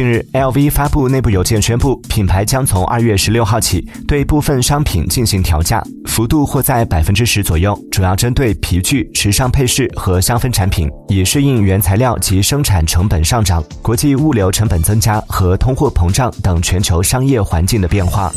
近日 lv 发布内部邮件宣布品牌将从二月十六号起对部分商品进行调价幅度或在百分之十左右主要针对皮具时尚配饰和香氛产品以适应原材料及生产成本上涨国际物流成本增加和通货膨胀等全球商业环境的变化。